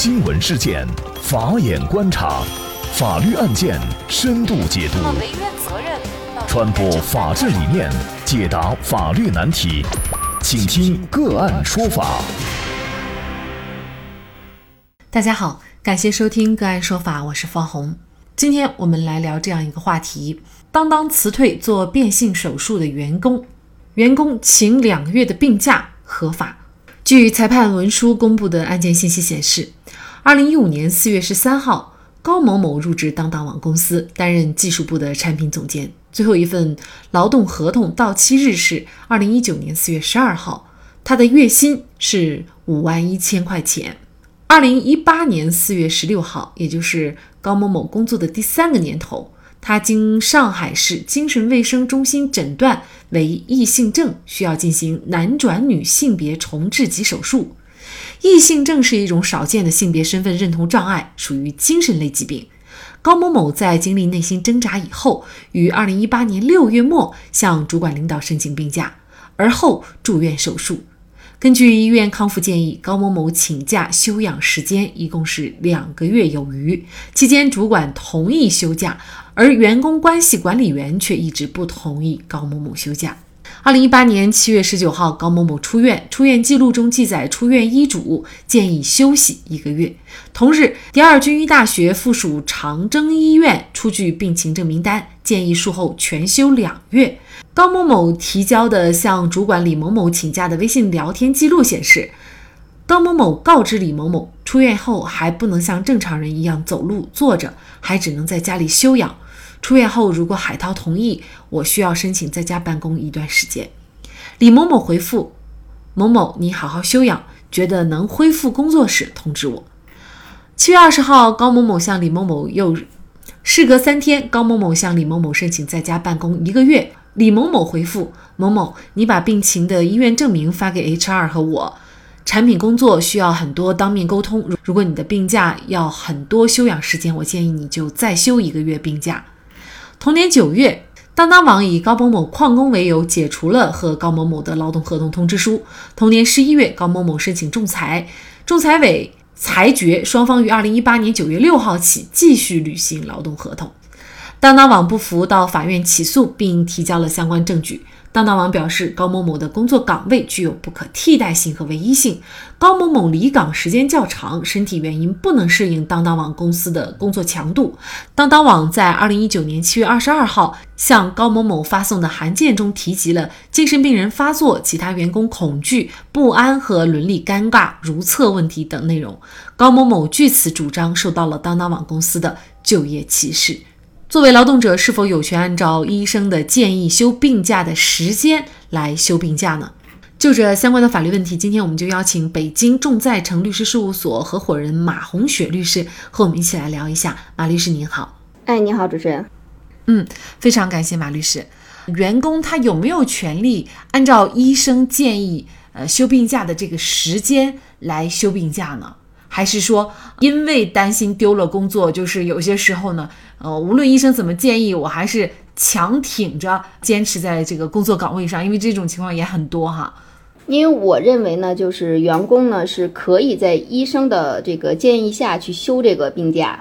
新闻事件，法眼观察，法律案件深度解读，传播法治理念，解答法律难题，请听个案说法。大家好，感谢收听个案说法，我是方红。今天我们来聊这样一个话题：当当辞退做变性手术的员工，员工请两个月的病假合法？据裁判文书公布的案件信息显示，二零一五年四月十三号，高某某入职当当网公司，担任技术部的产品总监。最后一份劳动合同到期日是二零一九年四月十二号，他的月薪是五万一千块钱。二零一八年四月十六号，也就是高某某工作的第三个年头。他经上海市精神卫生中心诊断为异性症，需要进行男转女性别重置及手术。异性症是一种少见的性别身份认同障碍，属于精神类疾病。高某某在经历内心挣扎以后，于二零一八年六月末向主管领导申请病假，而后住院手术。根据医院康复建议，高某某请假休养时间一共是两个月有余，期间主管同意休假。而员工关系管理员却一直不同意高某某休假。二零一八年七月十九号，高某某出院，出院记录中记载出院医嘱建议休息一个月。同日，第二军医大学附属长征医院出具病情证明单，建议术后全休两月。高某某提交的向主管李某某请假的微信聊天记录显示，高某某告知李某某，出院后还不能像正常人一样走路、坐着，还只能在家里休养。出院后，如果海涛同意，我需要申请在家办公一段时间。李某某回复：某某，你好好休养，觉得能恢复工作时通知我。七月二十号，高某某向李某某又，事隔三天，高某某向李某某申请在家办公一个月。李某某回复：某某，你把病情的医院证明发给 HR 和我。产品工作需要很多当面沟通，如果你的病假要很多休养时间，我建议你就再休一个月病假。同年九月，当当网以高某某旷工为由解除了和高某某的劳动合同通知书。同年十一月，高某某申请仲裁，仲裁委裁决双方于二零一八年九月六号起继续履行劳动合同。当当网不服，到法院起诉，并提交了相关证据。当当网表示，高某某的工作岗位具有不可替代性和唯一性。高某某离岗时间较长，身体原因不能适应当当网公司的工作强度。当当网在二零一九年七月二十二号向高某某发送的函件中提及了精神病人发作、其他员工恐惧、不安和伦理尴尬、如厕问题等内容。高某某据此主张受到了当当网公司的就业歧视。作为劳动者，是否有权按照医生的建议休病假的时间来休病假呢？就这相关的法律问题，今天我们就邀请北京众在诚律师事务所合伙人马红雪律师和我们一起来聊一下。马律师您好，哎，你好，主持人。嗯，非常感谢马律师。员工他有没有权利按照医生建议，呃，休病假的这个时间来休病假呢？还是说，因为担心丢了工作，就是有些时候呢，呃，无论医生怎么建议，我还是强挺着坚持在这个工作岗位上，因为这种情况也很多哈。因为我认为呢，就是员工呢是可以在医生的这个建议下去休这个病假，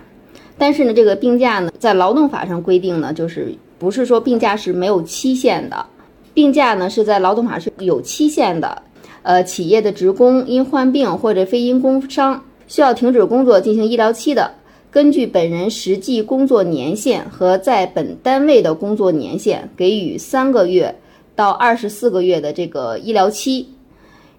但是呢，这个病假呢，在劳动法上规定呢，就是不是说病假是没有期限的，病假呢是在劳动法是有期限的。呃，企业的职工因患病或者非因工伤。需要停止工作进行医疗期的，根据本人实际工作年限和在本单位的工作年限，给予三个月到二十四个月的这个医疗期。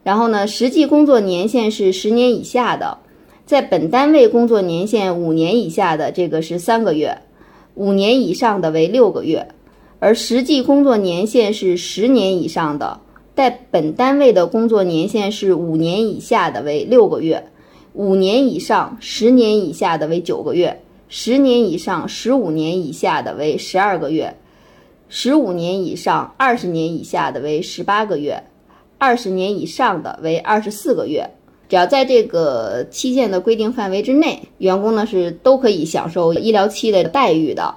然后呢，实际工作年限是十年以下的，在本单位工作年限五年以下的这个是三个月，五年以上的为六个月，而实际工作年限是十年以上的，在本单位的工作年限是五年以下的为六个月。五年以上、十年以下的为九个月，十年以上、十五年以下的为十二个月，十五年以上、二十年以下的为十八个月，二十年以上的为二十四个月。只要在这个期限的规定范围之内，员工呢是都可以享受医疗期的待遇的，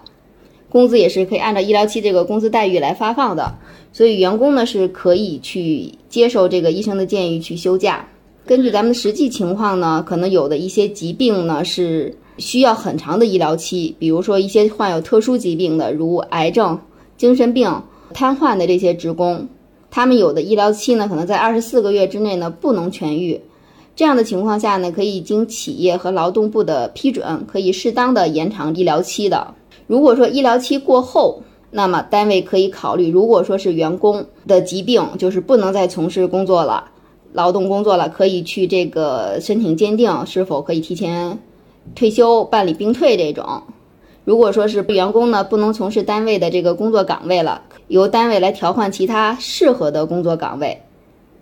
工资也是可以按照医疗期这个工资待遇来发放的。所以员工呢是可以去接受这个医生的建议去休假。根据咱们实际情况呢，可能有的一些疾病呢是需要很长的医疗期，比如说一些患有特殊疾病的，如癌症、精神病、瘫痪的这些职工，他们有的医疗期呢可能在二十四个月之内呢不能痊愈。这样的情况下呢，可以经企业和劳动部的批准，可以适当的延长医疗期的。如果说医疗期过后，那么单位可以考虑，如果说是员工的疾病，就是不能再从事工作了。劳动工作了，可以去这个申请鉴定是否可以提前退休、办理病退这种。如果说是员工呢不能从事单位的这个工作岗位了，由单位来调换其他适合的工作岗位。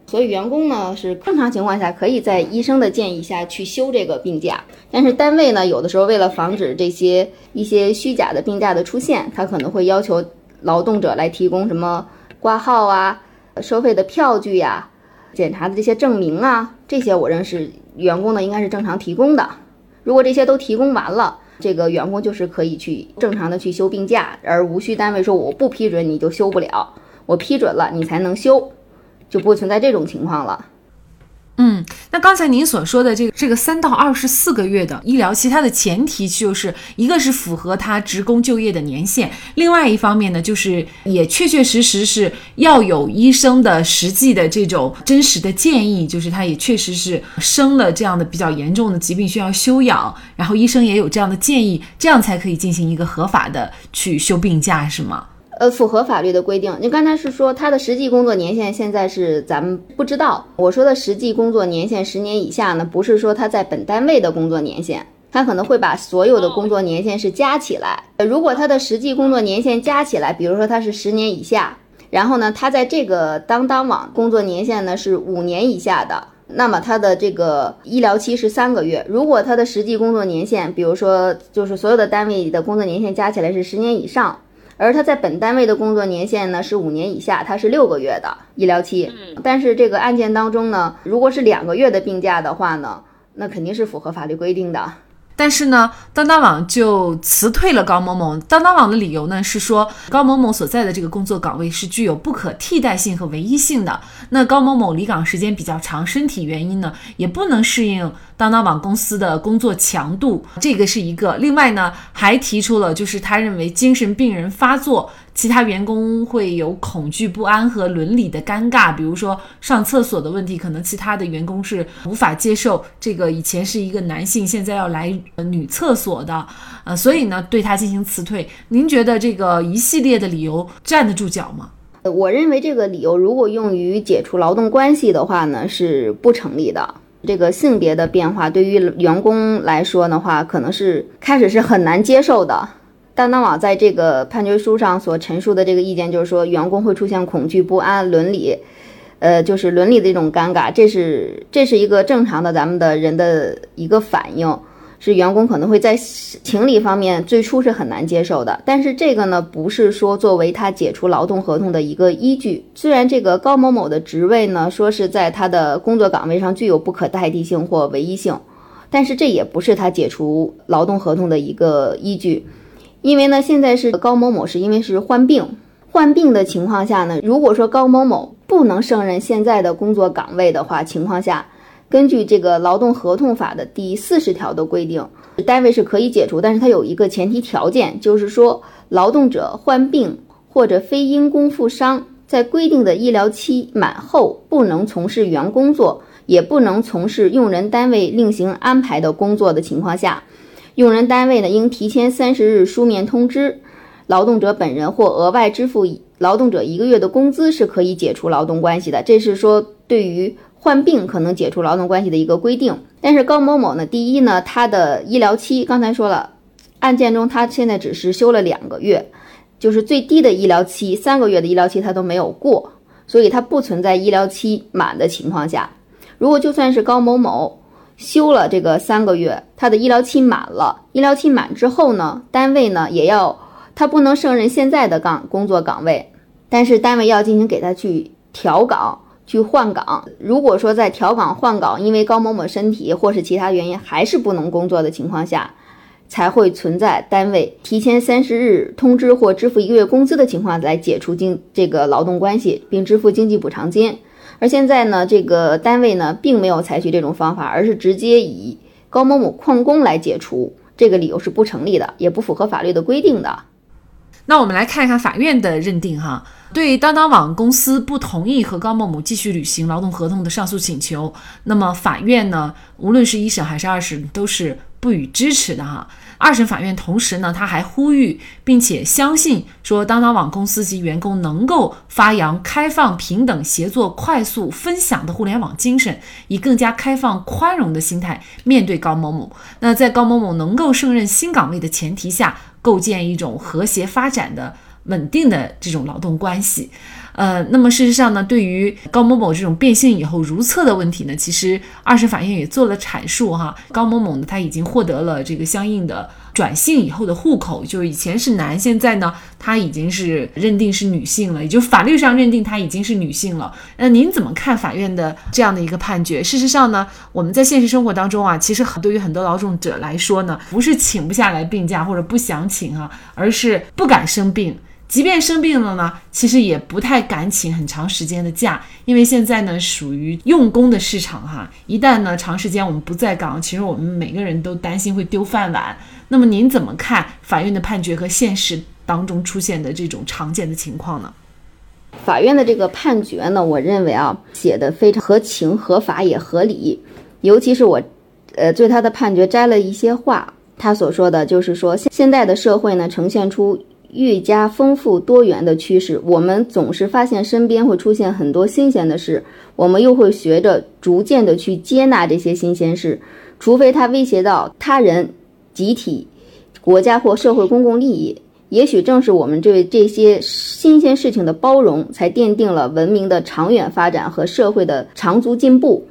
所以员工呢是正常情况下可以在医生的建议下去休这个病假，但是单位呢有的时候为了防止这些一些虚假的病假的出现，他可能会要求劳动者来提供什么挂号啊、收费的票据呀。检查的这些证明啊，这些我认识员工呢应该是正常提供的。如果这些都提供完了，这个员工就是可以去正常的去休病假，而无需单位说我不批准你就休不了，我批准了你才能休，就不存在这种情况了。嗯，那刚才您所说的这个这个三到二十四个月的医疗期，它的前提就是一个是符合他职工就业的年限，另外一方面呢，就是也确确实实是要有医生的实际的这种真实的建议，就是他也确实是生了这样的比较严重的疾病需要休养，然后医生也有这样的建议，这样才可以进行一个合法的去休病假，是吗？呃，符合法律的规定。你刚才是说他的实际工作年限现在是咱们不知道。我说的实际工作年限十年以下呢，不是说他在本单位的工作年限，他可能会把所有的工作年限是加起来。如果他的实际工作年限加起来，比如说他是十年以下，然后呢，他在这个当当网工作年限呢是五年以下的，那么他的这个医疗期是三个月。如果他的实际工作年限，比如说就是所有的单位的工作年限加起来是十年以上。而他在本单位的工作年限呢是五年以下，他是六个月的医疗期。但是这个案件当中呢，如果是两个月的病假的话呢，那肯定是符合法律规定的。但是呢，当当网就辞退了高某某。当当网的理由呢是说，高某某所在的这个工作岗位是具有不可替代性和唯一性的。那高某某离岗时间比较长，身体原因呢也不能适应当当网公司的工作强度，这个是一个。另外呢，还提出了就是他认为精神病人发作。其他员工会有恐惧不安和伦理的尴尬，比如说上厕所的问题，可能其他的员工是无法接受这个以前是一个男性，现在要来女厕所的，呃，所以呢对他进行辞退。您觉得这个一系列的理由站得住脚吗？呃我认为这个理由如果用于解除劳动关系的话呢，是不成立的。这个性别的变化对于员工来说的话，可能是开始是很难接受的。当当网在这个判决书上所陈述的这个意见，就是说员工会出现恐惧不安、伦理，呃，就是伦理的一种尴尬，这是这是一个正常的咱们的人的一个反应，是员工可能会在情理方面最初是很难接受的。但是这个呢，不是说作为他解除劳动合同的一个依据。虽然这个高某某的职位呢，说是在他的工作岗位上具有不可代替性或唯一性，但是这也不是他解除劳动合同的一个依据。因为呢，现在是高某某是因为是患病，患病的情况下呢，如果说高某某不能胜任现在的工作岗位的话，情况下，根据这个劳动合同法的第四十条的规定，单位是可以解除，但是它有一个前提条件，就是说劳动者患病或者非因公负伤，在规定的医疗期满后，不能从事原工作，也不能从事用人单位另行安排的工作的情况下。用人单位呢，应提前三十日书面通知劳动者本人，或额外支付劳动者一个月的工资，是可以解除劳动关系的。这是说对于患病可能解除劳动关系的一个规定。但是高某某呢，第一呢，他的医疗期刚才说了，案件中他现在只是休了两个月，就是最低的医疗期三个月的医疗期他都没有过，所以他不存在医疗期满的情况下。如果就算是高某某。休了这个三个月，他的医疗期满了。医疗期满之后呢，单位呢也要他不能胜任现在的岗工作岗位，但是单位要进行给他去调岗、去换岗。如果说在调岗换岗，因为高某某身体或是其他原因还是不能工作的情况下，才会存在单位提前三十日通知或支付一个月工资的情况来解除经这个劳动关系，并支付经济补偿金。而现在呢，这个单位呢并没有采取这种方法，而是直接以高某某旷工来解除，这个理由是不成立的，也不符合法律的规定的。那我们来看一看法院的认定哈，对当当网公司不同意和高某某继续履行劳动合同的上诉请求，那么法院呢，无论是一审还是二审，都是不予支持的哈。二审法院同时呢，他还呼吁并且相信说，当当网公司及员工能够发扬开放、平等、协作、快速分享的互联网精神，以更加开放、宽容的心态面对高某某。那在高某某能够胜任新岗位的前提下。构建一种和谐发展的稳定的这种劳动关系，呃，那么事实上呢，对于高某某这种变性以后如厕的问题呢，其实二审法院也做了阐述哈。高某某呢，他已经获得了这个相应的。转性以后的户口，就是以前是男，现在呢，他已经是认定是女性了，也就法律上认定他已经是女性了。那您怎么看法院的这样的一个判决？事实上呢，我们在现实生活当中啊，其实对于很多劳动者来说呢，不是请不下来病假或者不想请啊，而是不敢生病。即便生病了呢，其实也不太敢请很长时间的假，因为现在呢属于用工的市场哈，一旦呢长时间我们不在岗，其实我们每个人都担心会丢饭碗。那么您怎么看法院的判决和现实当中出现的这种常见的情况呢？法院的这个判决呢，我认为啊写的非常合情合法也合理，尤其是我，呃，对他的判决摘了一些话，他所说的就是说现现在的社会呢呈现出。愈加丰富多元的趋势，我们总是发现身边会出现很多新鲜的事，我们又会学着逐渐的去接纳这些新鲜事，除非它威胁到他人、集体、国家或社会公共利益。也许正是我们对这些新鲜事情的包容，才奠定了文明的长远发展和社会的长足进步。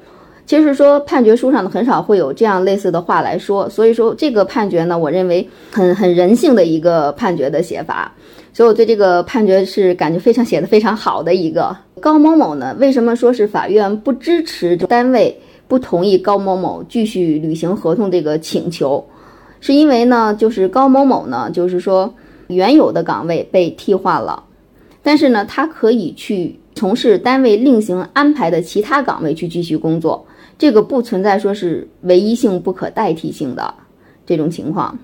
其实说判决书上呢，很少会有这样类似的话来说，所以说这个判决呢，我认为很很人性的一个判决的写法，所以我对这个判决是感觉非常写的非常好的一个。高某某呢，为什么说是法院不支持单位不同意高某某继续履行合同这个请求？是因为呢，就是高某某呢，就是说原有的岗位被替换了，但是呢，他可以去从事单位另行安排的其他岗位去继续工作。这个不存在说是唯一性不可代替性的这种情况，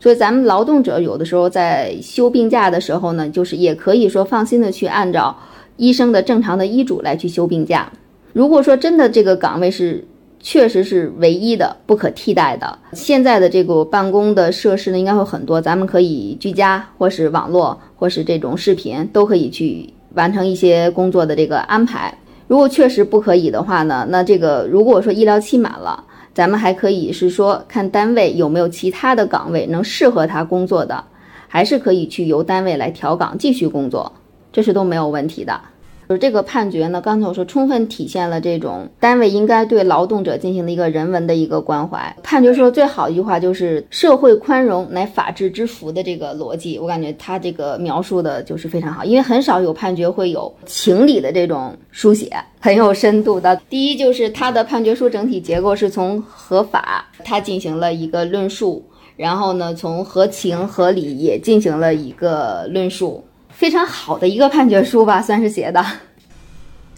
所以咱们劳动者有的时候在休病假的时候呢，就是也可以说放心的去按照医生的正常的医嘱来去休病假。如果说真的这个岗位是确实是唯一的、不可替代的，现在的这个办公的设施呢，应该会很多，咱们可以居家或是网络或是这种视频都可以去完成一些工作的这个安排。如果确实不可以的话呢，那这个如果说医疗期满了，咱们还可以是说看单位有没有其他的岗位能适合他工作的，还是可以去由单位来调岗继续工作，这是都没有问题的。就是这个判决呢，刚才我说充分体现了这种单位应该对劳动者进行的一个人文的一个关怀。判决说最好一句话就是“社会宽容乃法治之福”的这个逻辑，我感觉他这个描述的就是非常好，因为很少有判决会有情理的这种书写，很有深度的。第一就是他的判决书整体结构是从合法他进行了一个论述，然后呢从合情合理也进行了一个论述。非常好的一个判决书吧，算是写的。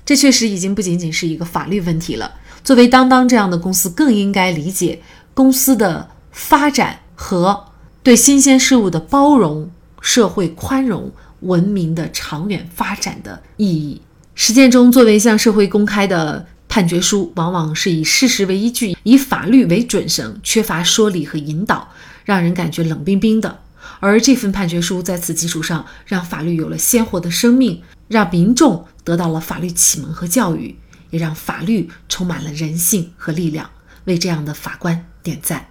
这确实已经不仅仅是一个法律问题了。作为当当这样的公司，更应该理解公司的发展和对新鲜事物的包容、社会宽容、文明的长远发展的意义。实践中，作为向社会公开的判决书，往往是以事实为依据，以法律为准绳，缺乏说理和引导，让人感觉冷冰冰的。而这份判决书在此基础上，让法律有了鲜活的生命，让民众得到了法律启蒙和教育，也让法律充满了人性和力量。为这样的法官点赞！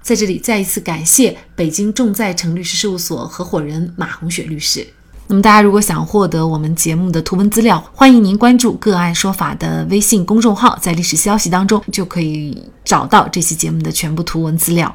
在这里再一次感谢北京众在诚律师事务所合伙人马红雪律师。那么，大家如果想获得我们节目的图文资料，欢迎您关注“个案说法”的微信公众号，在历史消息当中就可以找到这期节目的全部图文资料。